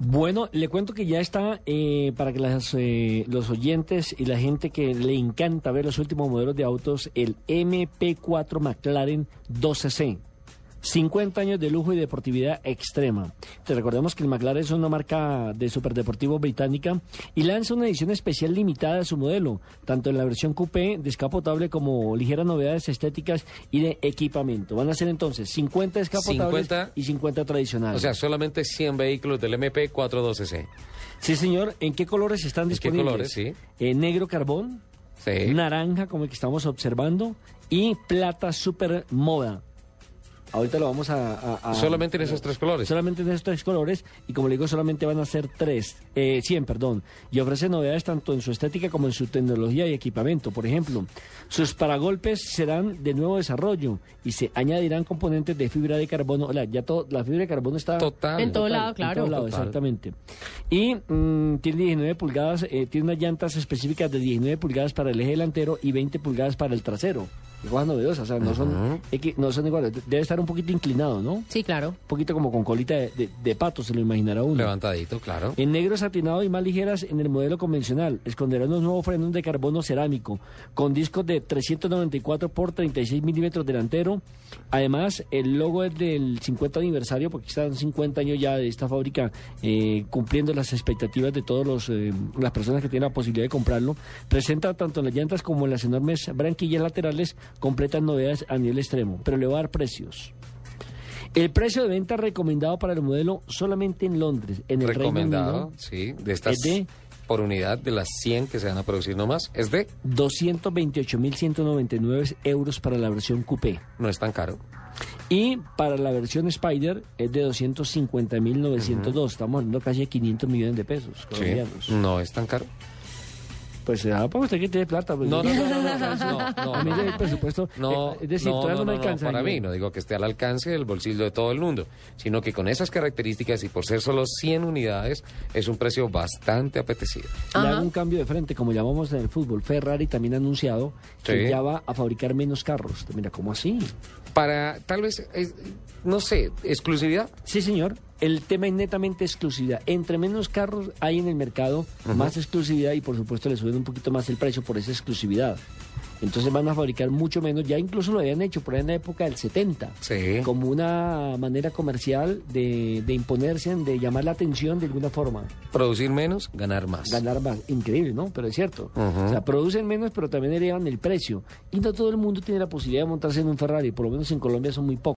Bueno, le cuento que ya está eh, para que eh, los oyentes y la gente que le encanta ver los últimos modelos de autos, el MP4 McLaren 12C. 50 años de lujo y deportividad extrema. Te recordemos que el McLaren es una marca de superdeportivo británica y lanza una edición especial limitada de su modelo, tanto en la versión coupé, descapotable, como ligeras novedades estéticas y de equipamiento. Van a ser entonces 50 descapotables 50. y 50 tradicionales. O sea, solamente 100 vehículos del MP 412C. sí, señor. ¿En qué colores están ¿En qué disponibles? colores, sí? Eh, negro carbón, Sí. naranja, como el que estamos observando, y plata super moda. Ahorita lo vamos a... a- a- Solamente en esos tres colores. Solamente en esos tres colores, y como le digo, solamente van a ser tres, eh, 100, perdón. Y ofrece novedades tanto en su estética como en su tecnología y equipamiento. Por ejemplo, sus paragolpes serán de nuevo desarrollo y se añadirán componentes de fibra de carbono. Hola, ya todo, la fibra de carbono está... Total. En todo Total, lado, en claro. todo lado, Total. exactamente. Y mm, tiene 19 pulgadas, eh, tiene unas llantas específicas de 19 pulgadas para el eje delantero y 20 pulgadas para el trasero. Cosas novedosas, o sea, no son, equi- no son iguales. Debe estar un poquito inclinado, ¿no? Un Sí, claro. poquito como con colita de, de- de pato, se lo imaginará uno. Levantadito, claro. En negro satinado y más ligeras en el modelo convencional. Esconderán unos nuevos frenos de carbono cerámico con discos de 394 por 36 milímetros delantero. Además, el logo es del 50 aniversario porque están 50 años ya de esta fábrica eh, cumpliendo las expectativas de todas las personas que tienen la posibilidad de comprarlo. Presenta tanto en las llantas como en las enormes branquillas laterales completas novedades a nivel extremo, pero le va a dar precios. El precio de venta recomendado para el modelo solamente en Londres, en el Reino Recomendado, Unido, sí, de estas es de- por unidad de las 100 que se van a producir nomás, es de, 228.199 euros para la versión coupé. no es tan caro. Y para la versión Spider es de 250.902. Estamos hablando casi de 500 millones de pesos Sí, no es tan caro. Pues ah, para usted que tiene plata. pues, No, no, no, no, no, no, no, A mí no. el presupuesto, No, eh, es decir, no, todavía no, no, me no, no, alcanza. para mí, no digo que esté al alcance del bolsillo de todo el mundo, sino que con esas características y por ser solo 100 unidades, es un precio bastante apetecido. Le hago un cambio de frente, como llamamos en el fútbol. Ferrari también ha anunciado que Sí. ya va a fabricar menos carros. Mira, ¿cómo así? Para, tal vez, es- no sé, exclusividad. Sí, señor. El tema es netamente exclusividad. Entre menos carros hay en el mercado, más exclusividad y por supuesto le suben un poquito más el precio por esa exclusividad. Entonces van a fabricar mucho menos. Ya incluso lo habían hecho por ahí en la época del 70. Sí. Como una manera comercial de, de imponerse, de llamar la atención de alguna forma. Producir menos, ganar más. Ganar más. Increíble, ¿no? Pero es cierto. O sea, producen menos, pero también elevan el precio. Y no todo el mundo tiene la posibilidad de montarse en un Ferrari. Por lo menos en Colombia son muy pocos.